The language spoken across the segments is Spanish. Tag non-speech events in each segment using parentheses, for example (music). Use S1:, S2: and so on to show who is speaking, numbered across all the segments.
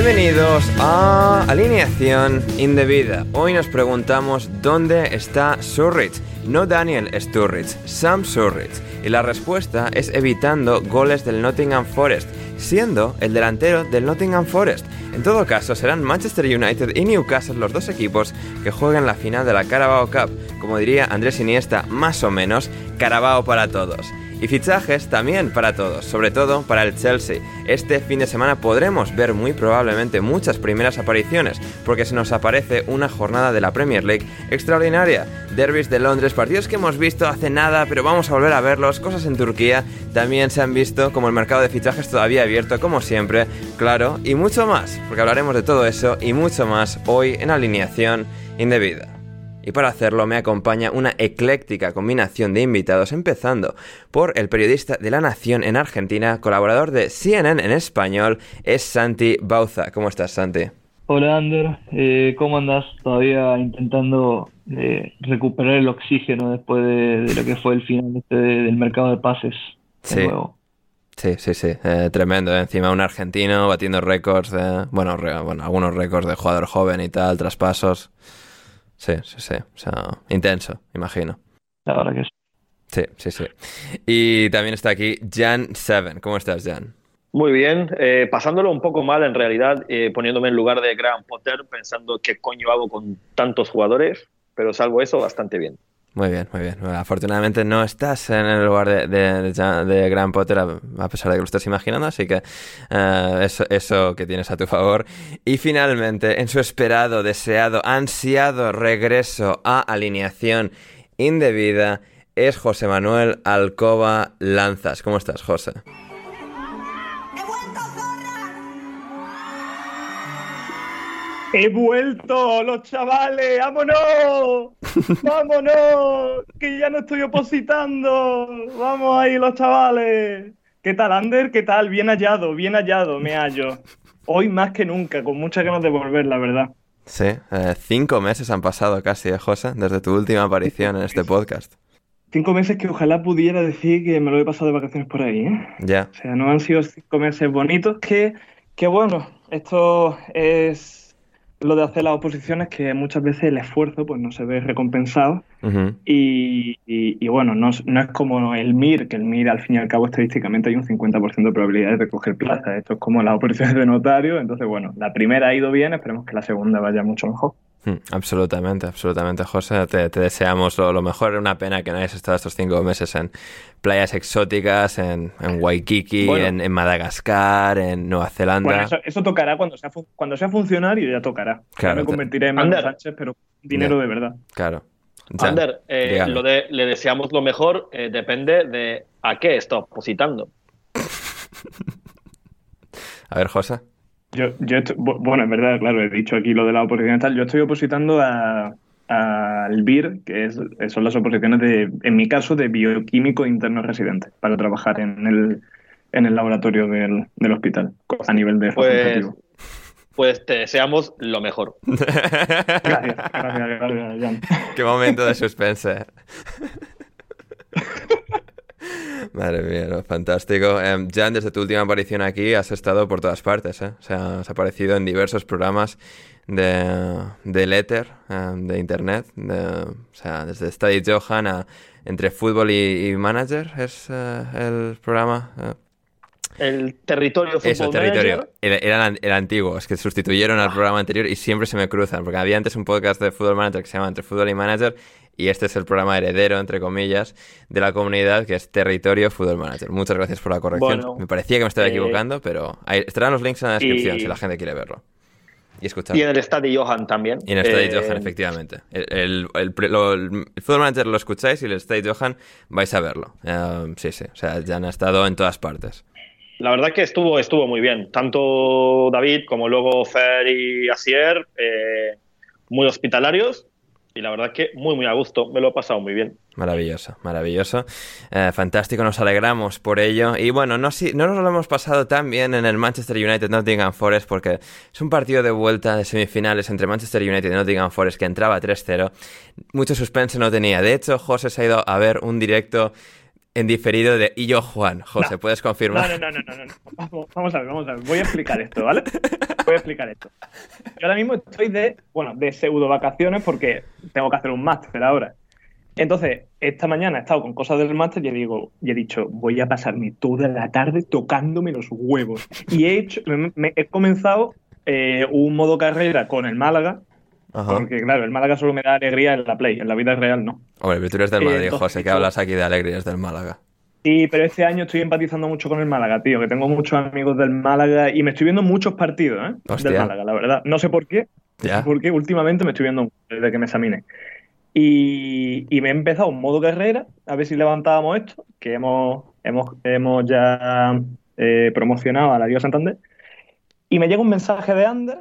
S1: Bienvenidos a Alineación Indebida. Hoy nos preguntamos dónde está Surridge. No Daniel Sturridge, Sam Surridge. Y la respuesta es evitando goles del Nottingham Forest, siendo el delantero del Nottingham Forest. En todo caso, serán Manchester United y Newcastle los dos equipos que juegan la final de la Carabao Cup. Como diría Andrés Iniesta, más o menos, Carabao para todos. Y fichajes también para todos, sobre todo para el Chelsea. Este fin de semana podremos ver muy probablemente muchas primeras apariciones, porque se nos aparece una jornada de la Premier League extraordinaria. Derbys de Londres, partidos que hemos visto hace nada, pero vamos a volver a verlos. Cosas en Turquía también se han visto, como el mercado de fichajes todavía abierto, como siempre, claro, y mucho más, porque hablaremos de todo eso y mucho más hoy en alineación indebida. Y para hacerlo me acompaña una ecléctica combinación de invitados, empezando por el periodista de La Nación en Argentina, colaborador de CNN en español, es Santi Bauza. ¿Cómo estás, Santi?
S2: Hola, Ander. Eh, ¿Cómo andas? Todavía intentando eh, recuperar el oxígeno después de, lo que fue el final este del mercado de pases.
S1: Sí. Sí, sí, sí, eh, tremendo. Encima un argentino batiendo récords de, bueno, bueno, algunos récords de jugador joven y tal, traspasos. Sí, sí, sí. O sea, intenso, imagino.
S2: La verdad que sí.
S1: Sí, sí, sí. Y también está aquí Jan Seven. ¿Cómo estás, Jan?
S3: Muy bien, eh, pasándolo un poco mal en realidad, eh, poniéndome en lugar de Graham Potter, pensando qué coño hago con tantos jugadores, pero salvo eso, bastante bien.
S1: Muy bien, muy bien. afortunadamente no estás en el lugar de, de, Gran Potter, a, pesar de que lo estás imaginando, así que eh, eso, eso que tienes a tu favor. Y finalmente, en su esperado, deseado, ansiado regreso a alineación indebida, es José Manuel Alcoba Lanzas. ¿Cómo estás, José?
S2: He vuelto, los chavales, vámonos, (laughs) vámonos, que ya no estoy opositando, vamos ahí los chavales. ¿Qué tal, Ander? ¿Qué tal? Bien hallado, bien hallado, me hallo. Hoy más que nunca, con muchas ganas de volver, la verdad.
S1: Sí, eh, cinco meses han pasado casi, ¿eh, José? Desde tu última aparición en este podcast.
S2: Cinco meses que ojalá pudiera decir que me lo he pasado de vacaciones por ahí, ¿eh?
S1: Ya.
S2: O sea, no han sido cinco meses bonitos que, que bueno, esto es lo de hacer las oposiciones que muchas veces el esfuerzo pues no se ve recompensado y, bueno, no, no, es como el MIR, que el MIR al fin y al cabo estadísticamente hay un 50% de probabilidades de coger plaza. Esto es como las oposiciones de notario, entonces bueno, la primera ha ido bien, esperemos que la segunda vaya mucho mejor.
S1: Mm, absolutamente, absolutamente, José. Te, deseamos lo, mejor. Una pena que no hayas estado estos cinco meses en playas exóticas, en, Waikiki, en, Madagascar, en Nueva Zelanda.
S2: Bueno, eso, tocará cuando sea, cuando sea funcionario, ya tocará.
S1: Claro,
S2: me convertiré en Manuel Sánchez, pero dinero de verdad.
S1: Claro.
S3: Ander, eh, lo de le deseamos lo mejor eh, depende de a qué está opositando. (laughs)
S1: a ver, José.
S2: Yo, yo bueno, en verdad, claro, he dicho aquí lo de la oposición y tal. Yo estoy opositando al BIR, que es, son las oposiciones de, en mi caso, de bioquímico interno residente, para trabajar en el, en el laboratorio del, del hospital, a nivel de
S3: pues, pues te deseamos lo mejor. (laughs)
S2: gracias, gracias, gracias, Jan.
S1: Qué momento de suspense. (laughs) Madre mía, fantástico. Em, Jan, desde tu última aparición aquí has estado por todas partes, ¿eh? O sea, has aparecido en diversos programas de, de em, de internet, o sea, desde Study Johan a Entre Fútbol y, Manager es eh, el programa.
S3: Eh. El territorio fútbol
S1: Eso, territorio. Era, el, antiguo, es que sustituyeron al programa anterior y siempre se me cruzan, porque había antes un podcast de Fútbol Manager que se llama Entre Fútbol y Manager y este es el programa heredero, entre comillas, de la comunidad que es Territorio Fútbol Manager. Muchas gracias por la corrección. me parecía que me estaba eh, equivocando, pero ahí estarán los links en la descripción si la gente quiere verlo. Y escuchar.
S3: Y en el Estadio Johan también.
S1: Y en el Estadio eh, Johan, efectivamente. El, el, Fútbol Manager lo escucháis y el Estadio Johan vais a verlo. Eh, sí, sí. O sea, ya han estado en todas partes.
S3: La verdad que estuvo, estuvo muy bien. Tanto David como luego Fer y Asier, muy hospitalarios y la verdad que muy, muy a gusto, me lo he pasado muy bien.
S1: Maravilloso, maravilloso. Eh, fantástico, nos alegramos por ello. Y bueno, no, si, no nos lo hemos pasado tan bien en el Manchester United Nottingham Forest porque es un partido de vuelta de semifinales entre Manchester United y Nottingham Forest que entraba 3-0. Mucho suspense no tenía. De hecho, José se ha ido a ver un directo en diferido de y yo Juan. José, ¿puedes confirmar?
S2: No, no, no, no, no, Vamos, a ver, vamos a ver. Voy a explicar esto, ¿vale? Voy a explicar esto. Yo ahora mismo estoy de, bueno, de pseudo vacaciones porque tengo que hacer un máster ahora. Entonces, esta mañana he estado con cosas del máster y digo, y he dicho, voy a pasarme toda la tarde tocándome los huevos. Y he hecho, he comenzado eh, un modo carrera con el Málaga, porque claro, el Málaga solo me da alegría en la Play, en la vida real no.
S1: Hombre, tú eres del Madrid, José, que hablas aquí de alegrías del Málaga.
S2: Sí, pero este año estoy empatizando mucho con el Málaga, tío, que tengo muchos amigos del Málaga y me estoy viendo muchos partidos ¿eh? del Málaga, la verdad. No sé por qué, porque últimamente me estoy viendo desde que me examine. Y, me he empezado un modo carrera, a ver si levantábamos esto, que hemos, hemos, hemos ya eh, promocionado a la Liga Santander. Y me llega un mensaje de Ander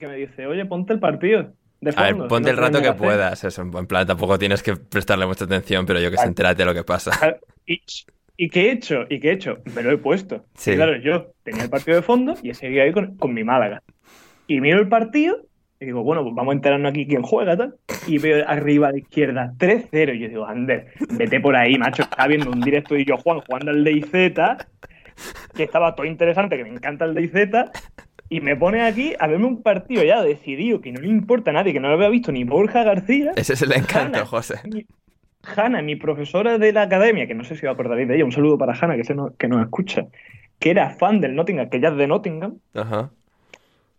S2: que me dice, oye, ponte el partido. De
S1: a ver, ponte el rato que puedas. Eso, en plan, tampoco tienes que prestarle mucha atención, pero yo que sé, entérate de lo que pasa.
S2: Y, ¿Y qué he hecho? ¿Y qué he hecho? Me lo he puesto. Sí. claro, yo tenía el partido de fondo y he seguido ahí con, con mi Málaga. Y miro el partido y digo, bueno, pues vamos a enterarnos aquí quién juega, tal. Y veo arriba a la izquierda 3-0. Y yo digo, Ander, vete por ahí, macho. Está viendo un directo y yo, Juan, jugando al DayZ, que estaba todo interesante, que me encanta el DayZ y me pone aquí a verme un partido ya decidido que no le importa a nadie, que no lo había visto ni Borja García.
S1: Ese es el encanto, José.
S2: Hanna, mi profesora de la academia, que no sé si os acordaréis de ella, un saludo para Hanna, que, no, que nos escucha, que era fan del Nottingham, que ya es de Nottingham, Ajá.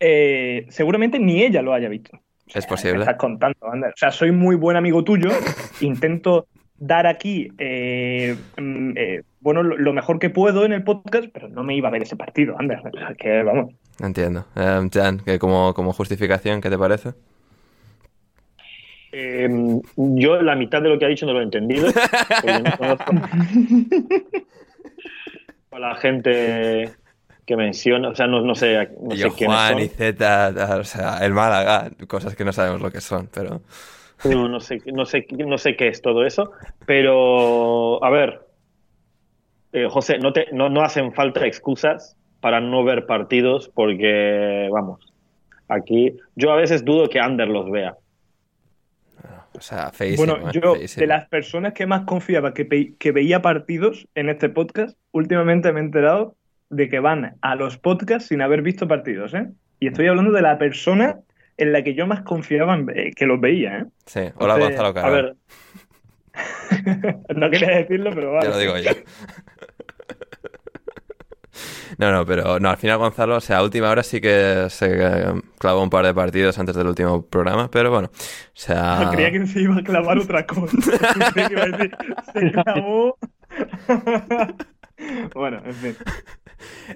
S2: Eh, seguramente ni ella lo haya visto.
S1: es posible.
S2: estás contando, O sea, soy muy buen amigo tuyo, (laughs) intento dar aquí eh, mm, eh, bueno lo, mejor que puedo en el podcast, pero no me iba a ver ese partido, Ander. O sea, que vamos.
S1: Entiendo. Eh, Jan, que como, como justificación, ¿qué te parece?
S3: Em, yo la mitad de lo que ha dicho no lo he entendido. (laughs) No la gente que menciona, o sea, no, no sé, no sé
S1: Juan y Z, o sea, el Málaga, cosas que no sabemos lo que son, pero...
S3: No, no sé, no sé, no sé qué es todo eso, pero a ver, eh, José, no, te, no, no hacen falta excusas para no ver partidos porque, vamos, aquí yo a veces dudo que Ander los vea.
S1: O sea, feísimo,
S2: Bueno, yo de las personas que más confiaba que, que veía partidos en este podcast, últimamente me he enterado de que van a los podcasts sin haber visto partidos, ¿eh? Y estoy hablando de la persona en la que yo más confiaba en, que los veía, ¿eh?
S1: Sí, hola Gonzalo
S2: A ver. (laughs) no quería decirlo, pero vale.
S1: Ya lo digo yo. (laughs) No, no, pero no, al final Gonzalo, o sea, a última hora sí que se eh, clavó un par de partidos antes del último programa, pero bueno, o sea...
S2: creía que se iba a clavar otra cosa. (laughs) se clavó... (laughs) (laughs) bueno, en fin.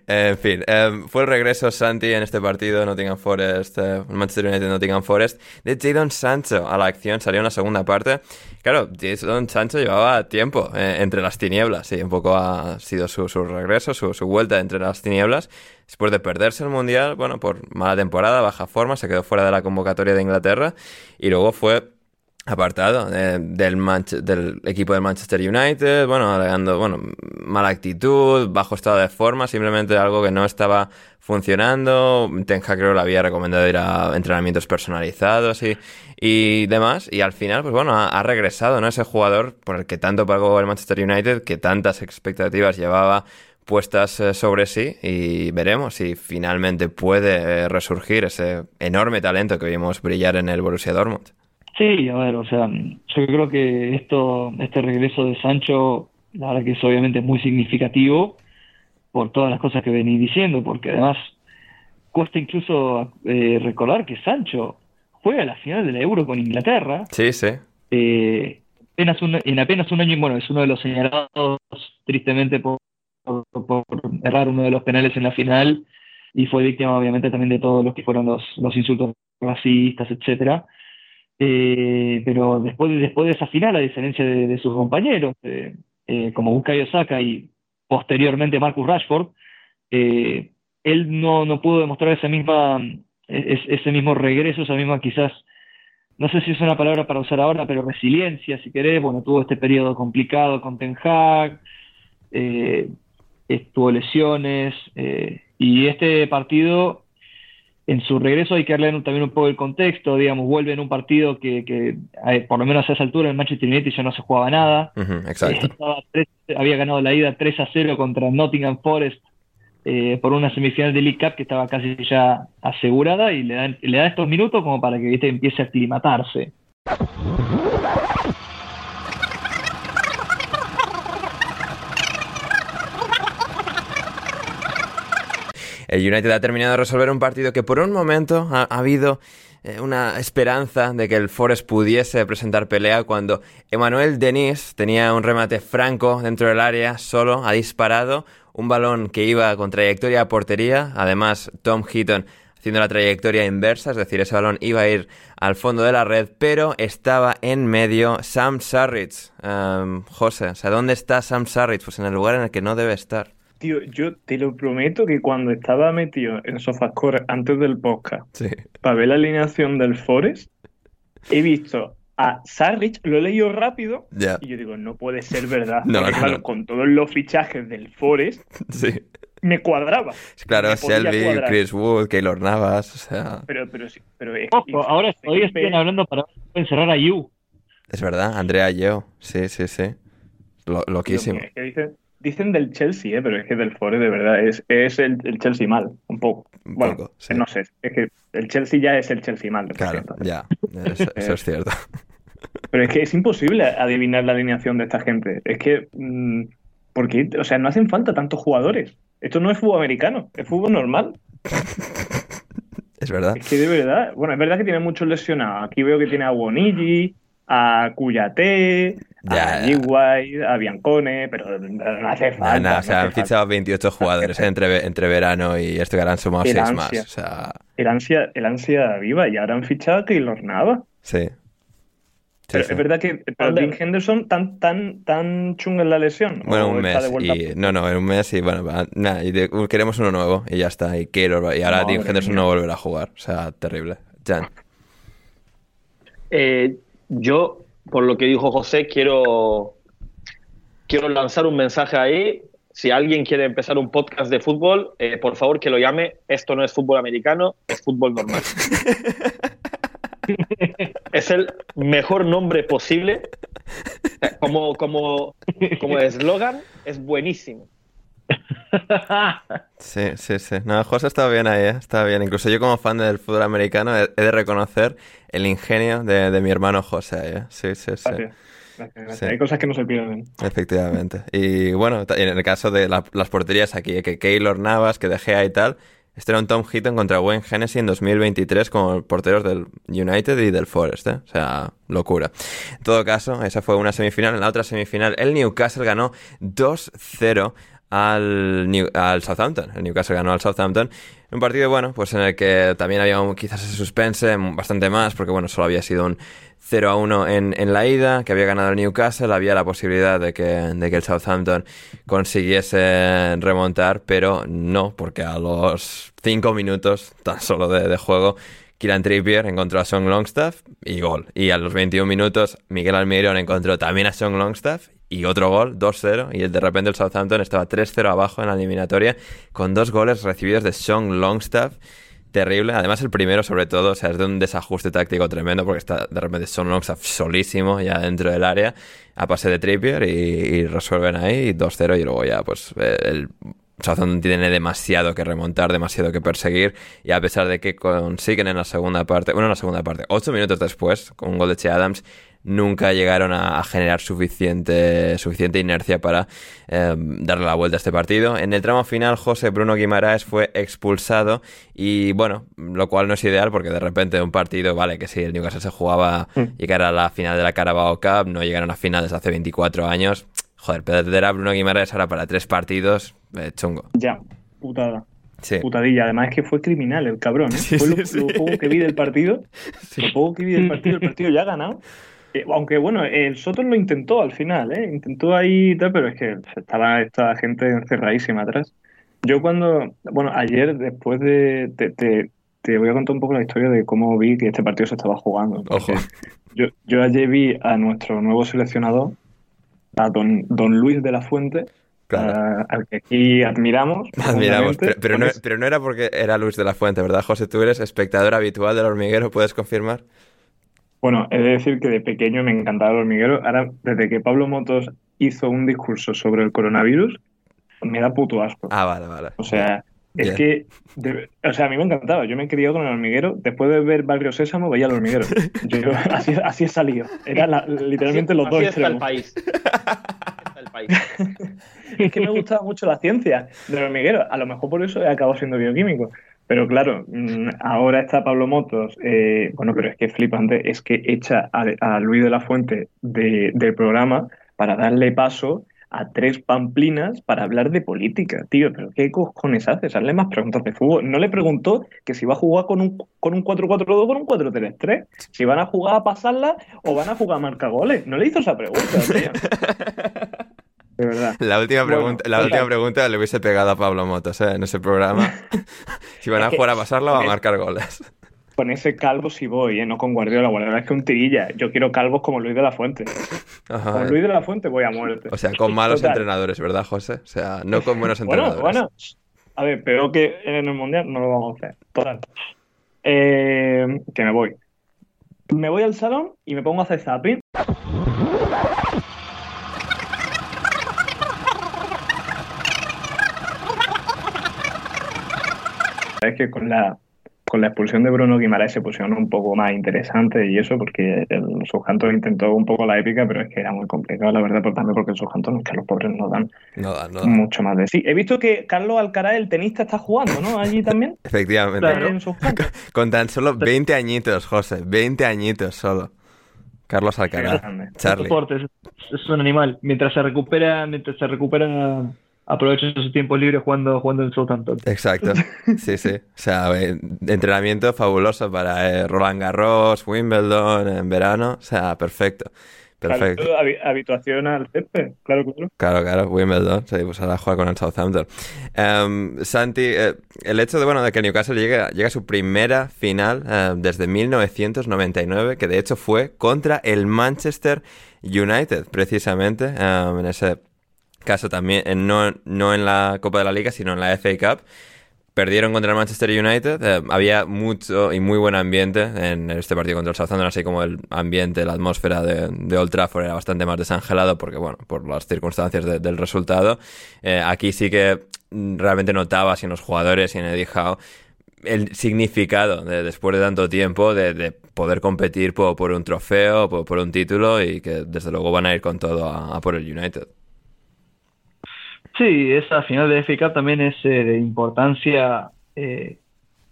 S1: En fin, em, fue el regreso Santi en este partido Nottingham Forest, eh, Manchester United Nottingham Forest, de Jadon Sancho a la acción, salió en la segunda parte. Claro, Jadon Sancho llevaba tiempo eh, entre las tinieblas, y un poco ha sido su, regreso, su, su, vuelta entre las tinieblas. Después de perderse el Mundial, bueno, por mala temporada, baja forma, se quedó fuera de la convocatoria de Inglaterra y luego fue apartado eh, del, del equipo del Manchester United, bueno, alegando, bueno, mala actitud, bajo estado de forma, simplemente algo que no estaba funcionando. Ten Hag creo le había recomendado ir a entrenamientos personalizados y, y demás. Y al final, pues bueno, ha, regresado, ¿no? Ese jugador por el que tanto pagó el Manchester United, que tantas expectativas llevaba puestas eh, sobre sí y veremos si finalmente puede eh, resurgir ese enorme talento que vimos brillar en el Borussia Dortmund.
S4: Sí, a ver, o sea, yo creo que esto, este regreso de Sancho, la verdad que es obviamente muy significativo por todas las cosas que venís diciendo, porque además cuesta incluso eh, recordar que Sancho juega la final de la Euro con Inglaterra.
S1: Sí, sí.
S4: Eh, apenas en apenas un año, y bueno, es uno de los señalados tristemente por, por, errar uno de los penales en la final y fue víctima obviamente también de todos los que fueron los, los insultos racistas, etcétera. Eh, pero después, después de esa final, a diferencia de, sus compañeros, eh, eh, como Bukayo Saka y posteriormente Marcus Rashford, él no, no pudo demostrar esa misma, ese mismo regreso, esa misma quizás, no sé si es una palabra para usar ahora, pero resiliencia, si querés. Bueno, tuvo este periodo complicado con Ten Hag, tuvo lesiones, y este partido en su regreso hay que darle también un poco el contexto, digamos, vuelve en un partido que, que por lo menos a esa altura el Manchester United ya no se jugaba nada.
S1: exacto.
S4: había ganado la ida 3 a 0 contra Nottingham Forest eh, por una semifinal de League Cup que estaba casi ya asegurada y le da, le da estos minutos como para que ¿viste? empiece a aclimatarse.
S1: El United ha terminado de resolver un partido que por un momento ha, habido eh, una esperanza de que el Forest pudiese presentar pelea cuando Emmanuel Denis tenía un remate franco dentro del área, solo ha disparado un balón que iba con trayectoria a portería, además Tom Heaton haciendo la trayectoria inversa, es decir, ese balón iba a ir al fondo de la red, pero estaba en medio Sam Sarrich. Um, José, o sea, ¿dónde está Sam Sarrich? Pues en el lugar en el que no debe estar.
S2: Tío, yo te lo prometo que cuando estaba metido en Sofascore antes del podcast para ver la alineación del Forest, he visto a Sarrich, lo he leído rápido y yo digo, no puede ser verdad. (laughs) claro, con todos los fichajes del Forest, me cuadraba.
S1: Claro, Shelby, Chris Wood, Keylor Navas, o sea...
S2: Pero, pero, pero
S4: ahora hoy están hablando para encerrar a Yu.
S1: Es verdad, Andrea Yeo, sí, sí, sí. loquísimo.
S2: Dicen del Chelsea, ¿eh? pero es que del Forest de verdad es, es el, Chelsea mal, un poco. bueno, no sé, es que el Chelsea ya es el Chelsea mal.
S1: Claro, ya, eso, es (laughs) cierto.
S2: Pero es que es imposible adivinar la alineación de esta gente. Es que, mm, porque, o sea, no hacen falta tantos jugadores. Esto no es fútbol americano, es fútbol normal. (laughs)
S1: Es verdad.
S2: Es que de verdad, bueno, es verdad que tiene muchos lesionados. Aquí veo que tiene a Bonigi, a Cuyate, a G-White, a Biancone, pero no hace falta.
S1: No, o sea, han fichado 28 jugadores entre, entre verano y esto que han sumado 6 más. O sea...
S2: el, ansia, el ansia viva y ahora han fichado a Keylor Nava.
S1: Sí.
S2: pero es verdad que para Dean Henderson tan tan tan chunga en la lesión.
S1: Bueno, un mes. Y, no, no, en un mes y bueno, nada, y queremos uno nuevo y ya está. Y, Keylor, y ahora Dean Henderson no volverá a jugar. O sea, terrible. Jan.
S3: Eh, yo, por lo que dijo José, quiero, quiero lanzar un mensaje ahí. Si alguien quiere empezar un podcast de fútbol, eh, por favor que lo llame. Esto no es fútbol americano, es fútbol normal. (laughs) es el mejor nombre posible. Como, como, como eslogan, es buenísimo. (laughs)
S1: Sí, sí, sí. No, José está bien ahí, ¿eh? está bien. Incluso yo como fan del fútbol americano he, de reconocer el ingenio de, mi hermano José. ¿eh? Sí, sí, sí.
S2: Hay cosas que no se pierden.
S1: Efectivamente. Y bueno, en el caso de las porterías aquí, que Keylor Navas, que dejé ahí y tal, este era un Tom Heaton contra Wayne Hennessy en 2023 como porteros del United y del Forest, ¿eh? O sea, locura. En todo caso, esa fue una semifinal. En la otra semifinal, el Newcastle ganó 2-0 al, al Southampton. El Newcastle ganó al Southampton. Un partido, bueno, pues en el que también había quizás ese suspense, bastante más, porque bueno, solo había sido un 0 a 1 en, en, la ida, que había ganado el Newcastle, había la posibilidad de que, de que el Southampton consiguiese remontar, pero no, porque a los 5 minutos tan solo de, de juego, Kieran Trippier encontró a Song Longstaff y gol. Y a los 21 minutos, Miguel Almirón encontró también a Song Longstaff y otro gol, 2-0, y de repente el Southampton estaba 3-0 abajo en la eliminatoria con dos goles recibidos de Sean Longstaff. Terrible, además el primero sobre todo, o sea, es de un desajuste táctico tremendo porque está de repente Sean Longstaff solísimo ya dentro del área a pase de Trippier y, resuelven ahí 2-0 y luego ya pues el Southampton tiene demasiado que remontar, demasiado que perseguir y a pesar de que consiguen en la segunda parte, bueno, en la segunda parte, 8 minutos después, con un gol de Che Adams, nunca llegaron a, generar suficiente, suficiente inercia para em, darle la vuelta a este partido. En el tramo final, José Bruno Guimaraes fue expulsado y bueno, lo cual no es ideal porque de repente un partido, vale, que si el Newcastle se jugaba mm. llegar a la final de la Carabao Cup, no llegaron a final desde hace 24 años. Joder, perder a Bruno Guimaraes ahora para tres partidos, eh, chungo.
S2: Ya, putada. Putadilla. Además es que fue criminal el cabrón. ¿eh? (laughs) fue lo, poco que vi del partido. (laughs) Lo poco que vi del partido, el partido ya ha ganado. Eh, aunque bueno, el Soto lo intentó al final, ¿eh? Intentó ahí y tal, pero es que estaba esta gente encerradísima atrás. Yo cuando, bueno, ayer después de, te, voy a contar un poco la historia de cómo vi que este partido se estaba jugando.
S1: Ojo.
S2: Yo, yo ayer vi a nuestro nuevo seleccionador, a don, don Luis de la Fuente, al que aquí admiramos. (laughs)
S1: Admiramos, pero, no, pero no era porque era Luis de la Fuente, ¿verdad, José? Tú eres espectador habitual del hormiguero, ¿puedes confirmar?
S2: Bueno, he de decir que de pequeño me encantaba el hormiguero. Ahora, desde que Pablo Motos hizo un discurso sobre el coronavirus, me da puto asco.
S1: Ah, vale, vale.
S2: O sea, es que, o sea, a mí me encantaba. Yo me he criado con el hormiguero. Después de ver Barrio Sésamo, veía el hormiguero. (laughs) Yo, así, así he salido. Era literalmente los dos
S3: extremos. el país. (laughs)
S2: país. (laughs) es que me gustaba mucho la ciencia del hormiguero. A lo mejor por eso he acabado siendo bioquímico. Pero claro, mm, ahora está Pablo Motos. Eh, bueno, pero es que flipante. Es que echa a, Luis de la Fuente del programa para darle paso a tres pamplinas para hablar de política, tío. ¿Pero qué cojones haces? Hazle más preguntas de fútbol. No le preguntó que si va a jugar con un, con un 4-4-2 o con un 4-3-3. Si van a jugar a pasarla o van a jugar a marcar goles. No le hizo esa pregunta, tío. (laughs) De verdad. (laughs)
S1: La última, pregunta, la última pregunta le hubiese pegado a Pablo Motos ¿eh? en ese programa. (laughs) si van a jugar a pasarla o a marcar goles
S2: con ese calvo si voy, ¿eh? no con Guardiola. Guardiola es que un tirilla. Yo quiero calvos como Luis de la Fuente. (laughs) con Luis de la Fuente voy a muerte.
S1: O sea, con malos entrenadores, ¿verdad, José? O sea, no con buenos entrenadores.
S2: Bueno, bueno. A ver, pero que en el Mundial no lo vamos a hacer. Total. Eh, que me voy. Me voy al salón y me pongo a hacer zapping. Es que con la con la expulsión de Bruno Guimaraes se pusieron un poco más interesante y eso porque el Subjanto intentó un poco la épica, pero es que era muy complicado, la verdad, también porque el Subjanto es que los pobres no dan, mucho más de sí. He visto que Carlos Alcaraz, el tenista, está jugando, ¿no? Allí también. (laughs)
S1: Efectivamente. (laughs) Con, tan solo 20 añitos, José, 20 añitos solo. Carlos Alcaraz. Charlie.
S4: Es, un animal. Mientras se recupera, mientras se recupera aprovecha su tiempo libre jugando, jugando en Southampton.
S1: Exacto, (laughs) sí, sí. O sea, entrenamiento fabuloso para eh, Roland Garros, Wimbledon en verano. O sea, perfecto. Perfecto.
S2: habituación al césped, claro, claro.
S1: Claro, claro, Wimbledon, sí, pues ahora juega con el Southampton. Em, Santi, eh, el hecho de, bueno, de que Newcastle llegue, a su primera final eh, desde 1999, que de hecho fue contra el Manchester United, precisamente, em, en ese caso también, no, no en la Copa de la Liga, sino en la FA Cup. Perdieron contra el Manchester United. Eh, había mucho y muy buen ambiente en este partido contra el Southampton, así como el ambiente, la atmósfera de, Old Trafford era bastante más desangelado porque, bueno, por las circunstancias del resultado. Eh, aquí sí que realmente notaba si en los jugadores y en Eddie Howe el significado de, después de tanto tiempo de, poder competir por, un trofeo, por, un título y que desde luego van a ir con todo a por el United.
S4: Sí, esa final de FA también es eh, de importancia eh,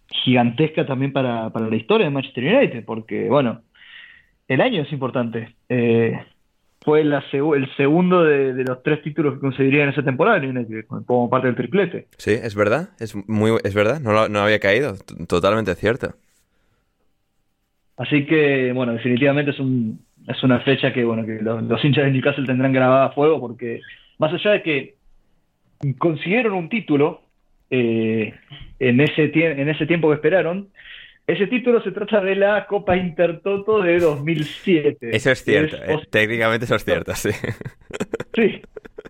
S4: gigantesca también para, la historia de Manchester United, porque, bueno, el año es importante. Eh, fue la el segundo de, los tres títulos que conseguiría en esa temporada United, como parte del triplete.
S1: Sí, es verdad, es, muy, es verdad, no, no había caído, totalmente cierto.
S4: Así que, bueno, definitivamente es, un, es una fecha que, bueno, que los, los hinchas de Newcastle tendrán grabada a fuego, porque más allá de que consiguieron un título eh, en, ese en ese tiempo que esperaron. Ese título se trata de la Copa Intertoto de 2007.
S1: Eso es cierto, eh, técnicamente eso es cierto, sí. (laughs)
S4: Sí,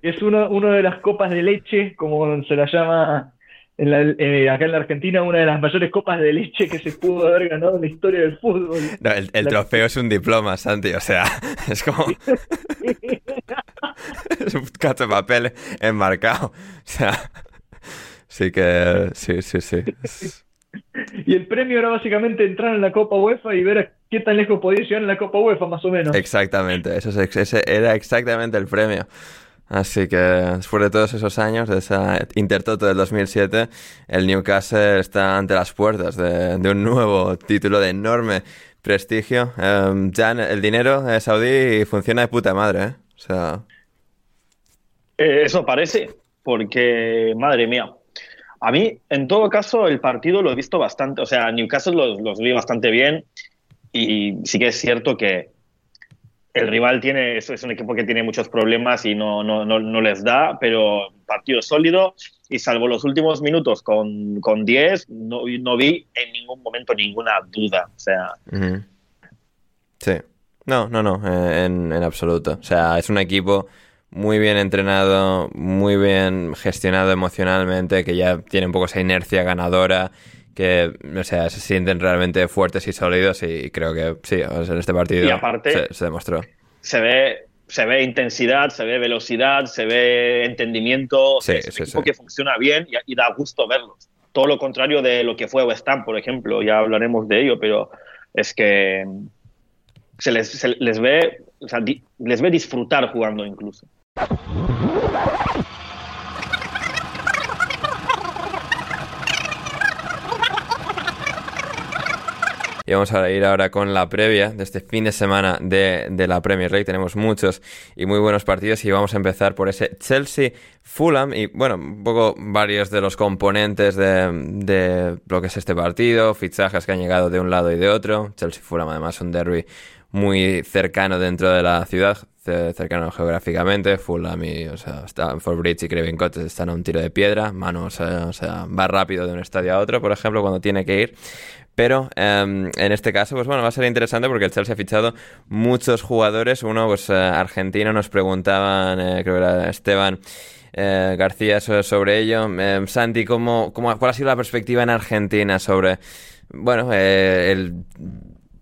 S4: es uno, uno de las copas de leche, como se la llama en eh, acá en la Argentina, una de las mayores copas de leche que se pudo haber ganado en la historia del fútbol.
S1: el, trofeo es un diploma, Santi, o sea, (laughs) es como... (laughs) es (laughs) cacho de papel enmarcado. O sea, sí que... Sí, sí, sí.
S4: Y el premio era básicamente entrar en la Copa UEFA y ver qué tan lejos podía llegar en la Copa UEFA, más o menos.
S1: Exactamente, eso ese era exactamente el premio. Así que después de todos esos años, de esa Intertoto del 2007, el Newcastle está ante las puertas de, un nuevo título de enorme prestigio. Um, ya el dinero de saudí funciona de puta madre, ¿eh? O sea...
S3: Eh, eso parece, porque, madre mía, a mí, en todo caso, el partido lo he visto bastante, o sea, Newcastle los, los vi bastante bien y sí que es cierto que el rival tiene, es, es un equipo que tiene muchos problemas y no, no, no, les da, pero partido sólido y salvo los últimos minutos con, con 10, no, no vi en ningún momento ninguna duda. O sea.
S1: Sí. No, no, no, en, en absoluto. O sea, es un equipo muy bien entrenado, muy bien gestionado emocionalmente, que ya tiene un poco esa inercia ganadora, que o sea, se sienten realmente fuertes y sólidos y creo que sí, en este partido se, demostró.
S3: Se ve, se ve intensidad, se ve velocidad, se ve entendimiento, sí, es un equipo que funciona bien y, da gusto verlos. Todo lo contrario de lo que fue West Ham, por ejemplo, ya hablaremos de ello, pero es que se les, se les ve, o sea, les ve disfrutar jugando incluso.
S1: Y vamos a ir ahora con la previa de este fin de semana de, la Premier League. Tenemos muchos y muy buenos partidos y vamos a empezar por ese Chelsea-Fulham y bueno, un poco varios de los componentes de, de, lo que es este partido, fichajes que han llegado de un lado y de otro. Chelsea-Fulham además un derby muy cercano dentro de la ciudad, cercano geográficamente. Fulham y, o sea, Stanford Bridge y Craven están a un tiro de piedra. Manos, o sea, va rápido de un estadio a otro, por ejemplo, cuando tiene que ir. Pero em, en este caso, pues bueno, va a ser interesante porque el Chelsea ha fichado muchos jugadores. Uno, pues eh, argentino, nos preguntaban, eh, creo que era Esteban. Eh, García sobre ello. Em, Santi, ¿cómo, cómo, ¿cuál ha sido la perspectiva en Argentina sobre, bueno, el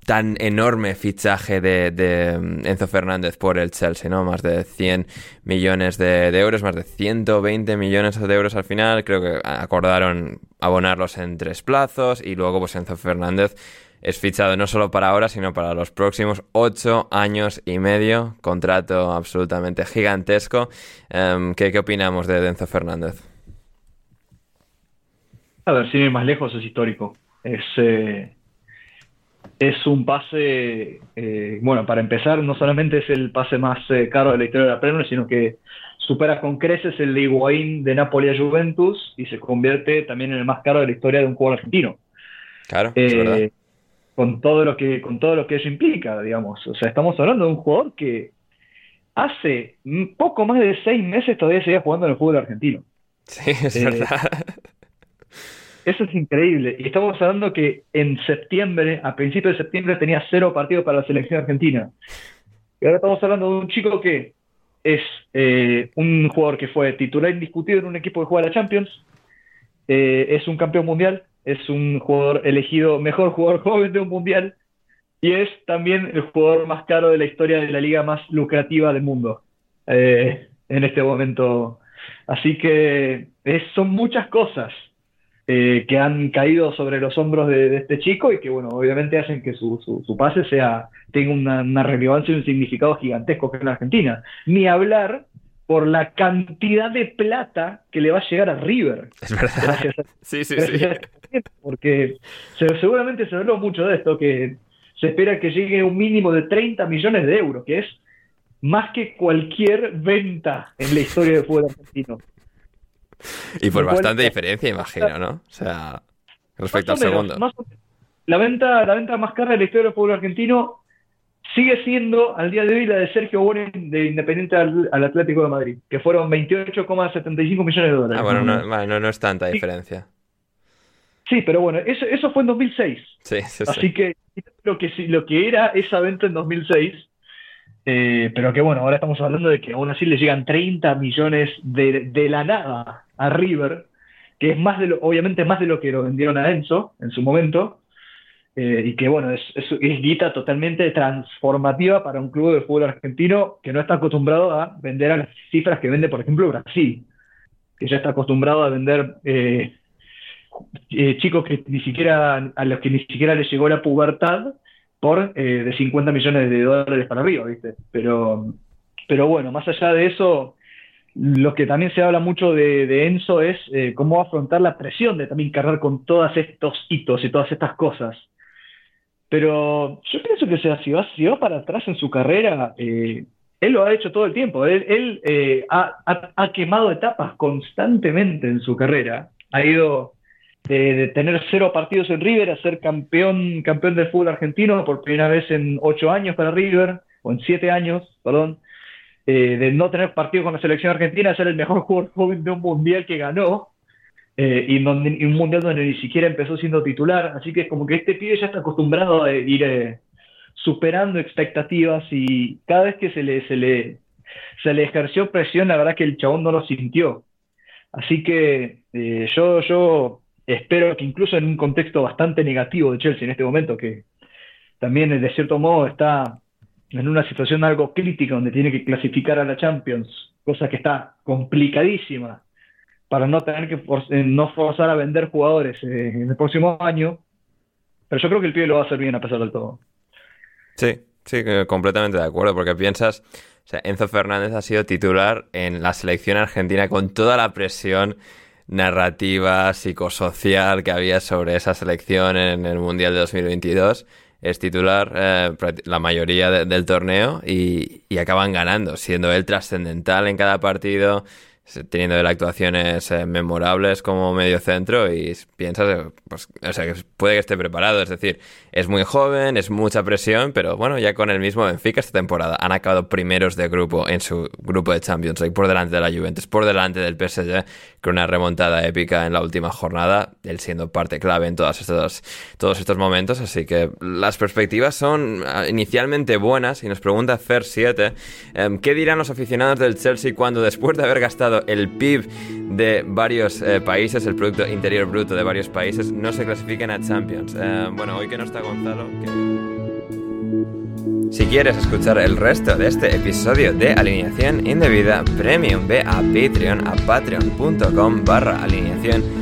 S1: tan enorme fichaje de, mm, Enzo Fernández por el Chelsea, ¿no? Más de 100 millones de, euros, más de 120 millones de euros al final. Creo que acordaron abonarlos en tres plazos y luego pues Enzo Fernández es fichado no solo para ahora, sino para los próximos ocho años y medio. Contrato absolutamente gigantesco. Em, ¿qué, opinamos de, Enzo Fernández?
S4: A ver, sin ir más lejos, es histórico. Es, eh, es un pase, eh, bueno, para empezar, no solamente es el pase más eh, caro de la historia de la Premier, sino que supera con creces el de Higuaín de Napoli a Juventus y se convierte también en el más caro de la historia de un jugador argentino.
S1: Claro, eh,
S4: con todo lo que con todo lo que eso implica, digamos. O sea, estamos hablando de un jugador que hace poco más de seis meses todavía seguía jugando en el fútbol argentino.
S1: Sí, es verdad.
S4: Eso es increíble. Y estamos hablando que en septiembre, a principios de septiembre, tenía cero partidos para la selección argentina. Y ahora estamos hablando de un chico que es eh, un jugador que fue titular indiscutido en un equipo que juega la Champions, eh, es un campeón mundial, es un jugador elegido mejor jugador (laughs) joven de un mundial y es también el jugador más caro de la historia de la liga más lucrativa del mundo eh, en este momento. Así que son muchas cosas eh, que han caído sobre los hombros de, este chico y que, bueno, obviamente hacen que su, su, pase sea, tenga una, relevancia y un significado gigantesco que en la Argentina. Ni hablar por la cantidad de plata que le va a llegar a River.
S1: Es verdad. sí, sí, sí.
S4: porque seguramente se habló mucho de esto, que se espera que llegue un mínimo de 30 millones de euros, que es más que cualquier venta en la historia del fútbol argentino.
S1: Y por bastante diferencia, imagino, ¿no? O sea, respecto al segundo.
S4: la, venta, la venta más cara de la historia del fútbol argentino sigue siendo al día de hoy la de Sergio Bonen de Independiente al, Atlético de Madrid, que fueron 28,75 millones de dólares.
S1: Ah, bueno, no, no, es tanta diferencia.
S4: Sí, pero bueno, eso, eso fue en 2006.
S1: Sí, sí,
S4: Así que lo que, lo que era esa venta en 2006 eh, pero que bueno, ahora estamos hablando de que aún así le llegan 30 millones de, de la nada a River, que es más de lo, obviamente más de lo que lo vendieron a Enzo en su momento, eh, y que bueno, es, es, guita totalmente transformativa para un club de fútbol argentino que no está acostumbrado a vender a las cifras que vende, por ejemplo, Brasil, que ya está acostumbrado a vender eh, chicos que ni siquiera, a los que ni siquiera les llegó la pubertad por eh, de 50 millones de dólares para arriba, ¿viste? Pero, pero bueno, más allá de eso, lo que también se habla mucho de, Enzo es eh, cómo afrontar la presión de también cargar con todos estos hitos y todas estas cosas. Pero yo pienso que si, va, para atrás en su carrera, eh, él lo ha hecho todo el tiempo. Él, ha, ha, quemado etapas constantemente en su carrera. Ha ido de, tener cero partidos en River a ser campeón, campeón del fútbol argentino por primera vez en ocho años para River, o en siete años, perdón, eh, de no tener partido con la selección argentina, ser el mejor (laughs) jugador joven de un mundial que ganó, eh, y, un mundial donde ni siquiera empezó siendo titular, así que es como que este pibe ya está acostumbrado a ir eh, superando expectativas y cada vez que se le, se le se le ejerció presión, la verdad que el chabón no lo sintió. Así que yo, yo espero que incluso en un contexto bastante negativo de Chelsea en este momento, que también de cierto modo está en una situación algo crítica donde tiene que clasificar a la Champions, cosa que está complicadísima para no tener que eh, no forzar a vender jugadores eh, en el próximo año. Pero yo creo que el pibe lo va a hacer bien a pesar de todo.
S1: Sí, sí, completamente de acuerdo, porque piensas, o sea, Enzo Fernández ha sido titular en la selección argentina con toda la presión narrativa, psicosocial que había sobre esa selección en el Mundial de 2022 es titular eh, la mayoría del torneo y, y, acaban ganando, siendo él trascendental en cada partido, teniendo actuaciones eh, memorables como medio centro y piensas, eh, pues, o sea, que puede que esté preparado. Es decir, es muy joven, es mucha presión, pero bueno, ya con el mismo Benfica esta temporada han acabado primeros de grupo en su grupo de Champions League por delante de la Juventus, por delante del PSG, con una remontada épica en la última jornada, él siendo parte clave en todos estos, todos estos momentos. Así que las perspectivas son ah, inicialmente buenas y nos pregunta Fer 7, em, ¿qué dirán los aficionados del Chelsea cuando después de haber gastado el PIB de varios eh, países, el Producto Interior Bruto de varios países, no se clasifiquen a Champions. Eh, bueno, hoy que no está Gonzalo, Si quieres escuchar el resto de este episodio de Alineación Indebida Premium, ve a Patreon, a patreon.com barra alineación